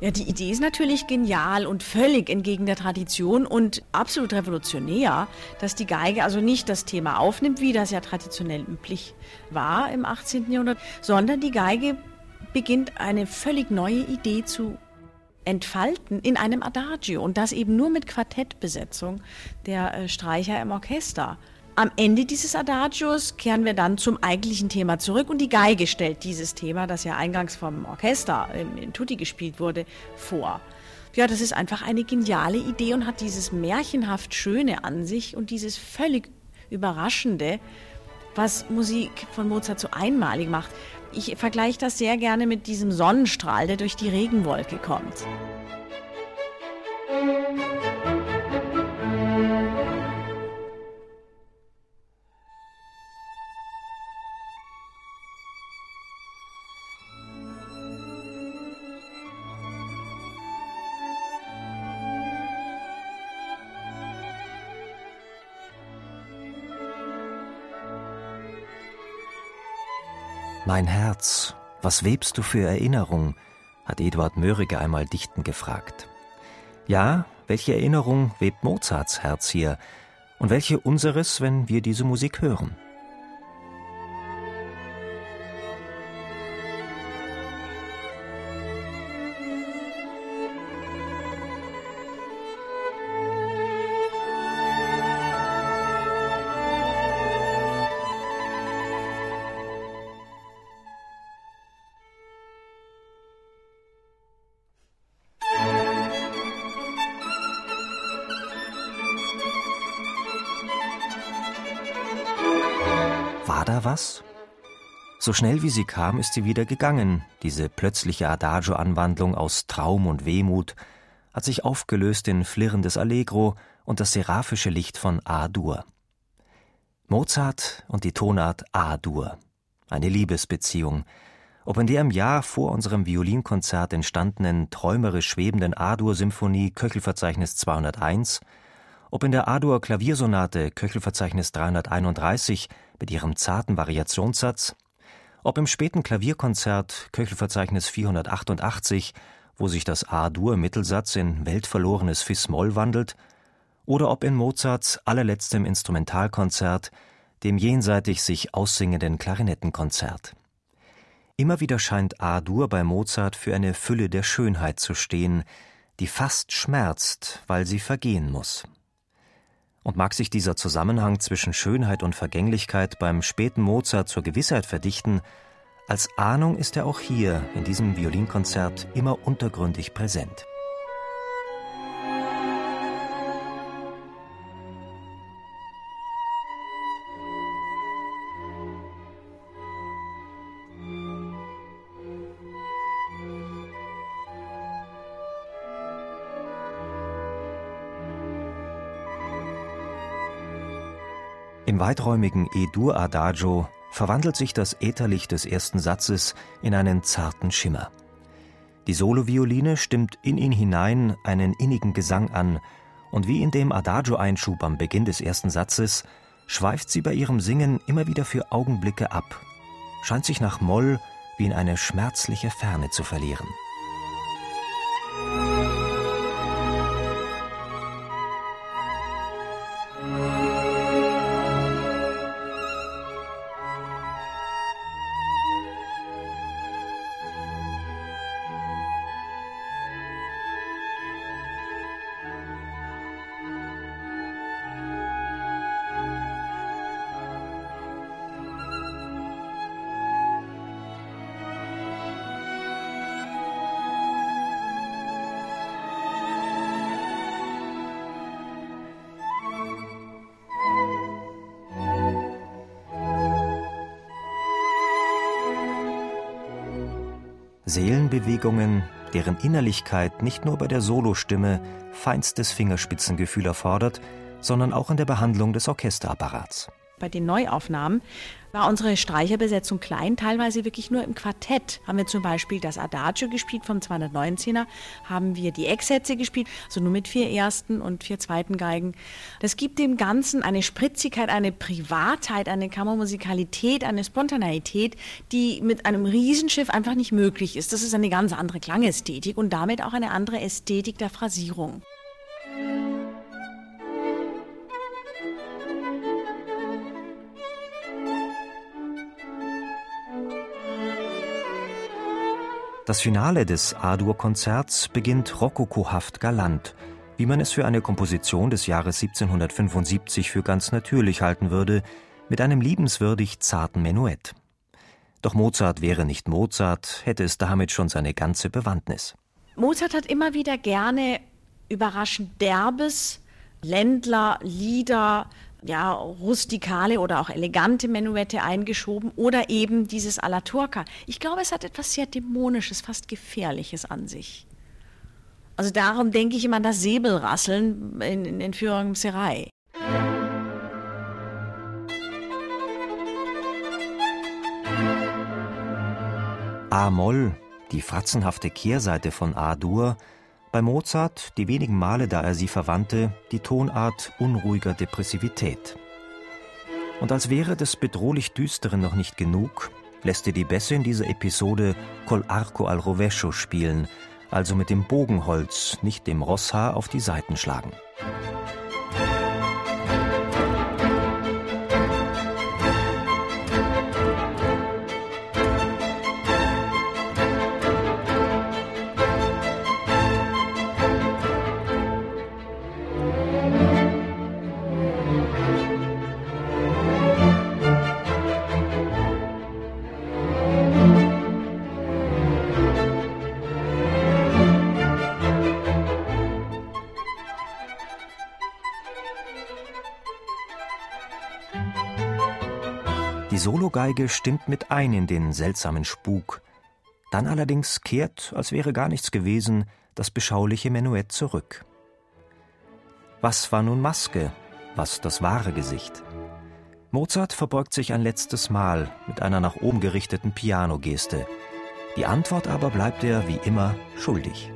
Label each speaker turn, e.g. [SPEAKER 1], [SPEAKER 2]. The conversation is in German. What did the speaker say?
[SPEAKER 1] Ja, die Idee ist natürlich genial und völlig entgegen der Tradition und absolut revolutionär, dass die Geige also nicht das Thema aufnimmt, wie das ja traditionell üblich war im 18. Jahrhundert, sondern die Geige beginnt eine völlig neue Idee zu entfalten in einem Adagio und das eben nur mit Quartettbesetzung der äh, Streicher im Orchester. Am Ende dieses Adagios kehren wir dann zum eigentlichen Thema zurück und die Geige stellt dieses Thema, das ja eingangs vom Orchester in Tutti gespielt wurde, vor. Ja, das ist einfach eine geniale Idee und hat dieses märchenhaft Schöne an sich und dieses völlig Überraschende, was Musik von Mozart so einmalig macht. Ich vergleiche das sehr gerne mit diesem Sonnenstrahl, der durch die Regenwolke kommt.
[SPEAKER 2] Mein Herz, was webst du für Erinnerung? hat Eduard Mörike einmal dichten gefragt. Ja, welche Erinnerung webt Mozarts Herz hier? Und welche unseres, wenn wir diese Musik hören? Was? So schnell wie sie kam, ist sie wieder gegangen. Diese plötzliche Adagio-Anwandlung aus Traum und Wehmut hat sich aufgelöst in flirrendes Allegro und das seraphische Licht von A-Dur. Mozart und die Tonart A-Dur. Eine Liebesbeziehung. Ob in der im Jahr vor unserem Violinkonzert entstandenen träumerisch schwebenden A-Dur-Symphonie Köchelverzeichnis 201 ob in der A-Dur Klaviersonate Köchelverzeichnis 331 mit ihrem zarten Variationssatz, ob im späten Klavierkonzert Köchelverzeichnis 488, wo sich das A-Dur-Mittelsatz in weltverlorenes Fis-Moll wandelt, oder ob in Mozarts allerletztem Instrumentalkonzert, dem jenseitig sich aussingenden Klarinettenkonzert. Immer wieder scheint A-Dur bei Mozart für eine Fülle der Schönheit zu stehen, die fast schmerzt, weil sie vergehen muss. Und mag sich dieser Zusammenhang zwischen Schönheit und Vergänglichkeit beim späten Mozart zur Gewissheit verdichten, als Ahnung ist er auch hier in diesem Violinkonzert immer untergründig präsent. Im weiträumigen E-Dur-Adagio verwandelt sich das Ätherlicht des ersten Satzes in einen zarten Schimmer. Die Solovioline stimmt in ihn hinein einen innigen Gesang an, und wie in dem Adagio-Einschub am Beginn des ersten Satzes schweift sie bei ihrem Singen immer wieder für Augenblicke ab, scheint sich nach Moll wie in eine schmerzliche Ferne zu verlieren. Seelenbewegungen, deren Innerlichkeit nicht nur bei der Solostimme feinstes Fingerspitzengefühl erfordert, sondern auch in der Behandlung des Orchesterapparats.
[SPEAKER 1] Bei den Neuaufnahmen war unsere Streicherbesetzung klein, teilweise wirklich nur im Quartett. Haben wir zum Beispiel das Adagio gespielt vom 219er, haben wir die Ecksätze gespielt, also nur mit vier ersten und vier zweiten Geigen. Das gibt dem Ganzen eine Spritzigkeit, eine Privatheit, eine Kammermusikalität, eine Spontaneität, die mit einem Riesenschiff einfach nicht möglich ist. Das ist eine ganz andere Klangästhetik und damit auch eine andere Ästhetik der Phrasierung.
[SPEAKER 2] Das Finale des A-Dur-Konzerts beginnt rokokohaft galant, wie man es für eine Komposition des Jahres 1775 für ganz natürlich halten würde, mit einem liebenswürdig zarten Menuett. Doch Mozart wäre nicht Mozart, hätte es damit schon seine ganze Bewandtnis.
[SPEAKER 1] Mozart hat immer wieder gerne überraschend derbes, Ländler, Lieder, ja, rustikale oder auch elegante Menuette eingeschoben oder eben dieses alla Turca. Ich glaube, es hat etwas sehr Dämonisches, fast Gefährliches an sich. Also darum denke ich immer an das Säbelrasseln in, in, in Führung im Serai.
[SPEAKER 2] A-Moll, die fratzenhafte Kehrseite von A-Dur, bei Mozart, die wenigen Male, da er sie verwandte, die Tonart unruhiger Depressivität. Und als wäre das bedrohlich Düsteren noch nicht genug, lässt er die Bässe in dieser Episode Col arco al rovescio spielen, also mit dem Bogenholz, nicht dem Rosshaar auf die Saiten schlagen. Sologeige stimmt mit ein in den seltsamen Spuk. Dann allerdings kehrt, als wäre gar nichts gewesen, das beschauliche Menuett zurück. Was war nun Maske? Was das wahre Gesicht? Mozart verbeugt sich ein letztes Mal mit einer nach oben gerichteten Pianogeste. Die Antwort aber bleibt er wie immer schuldig.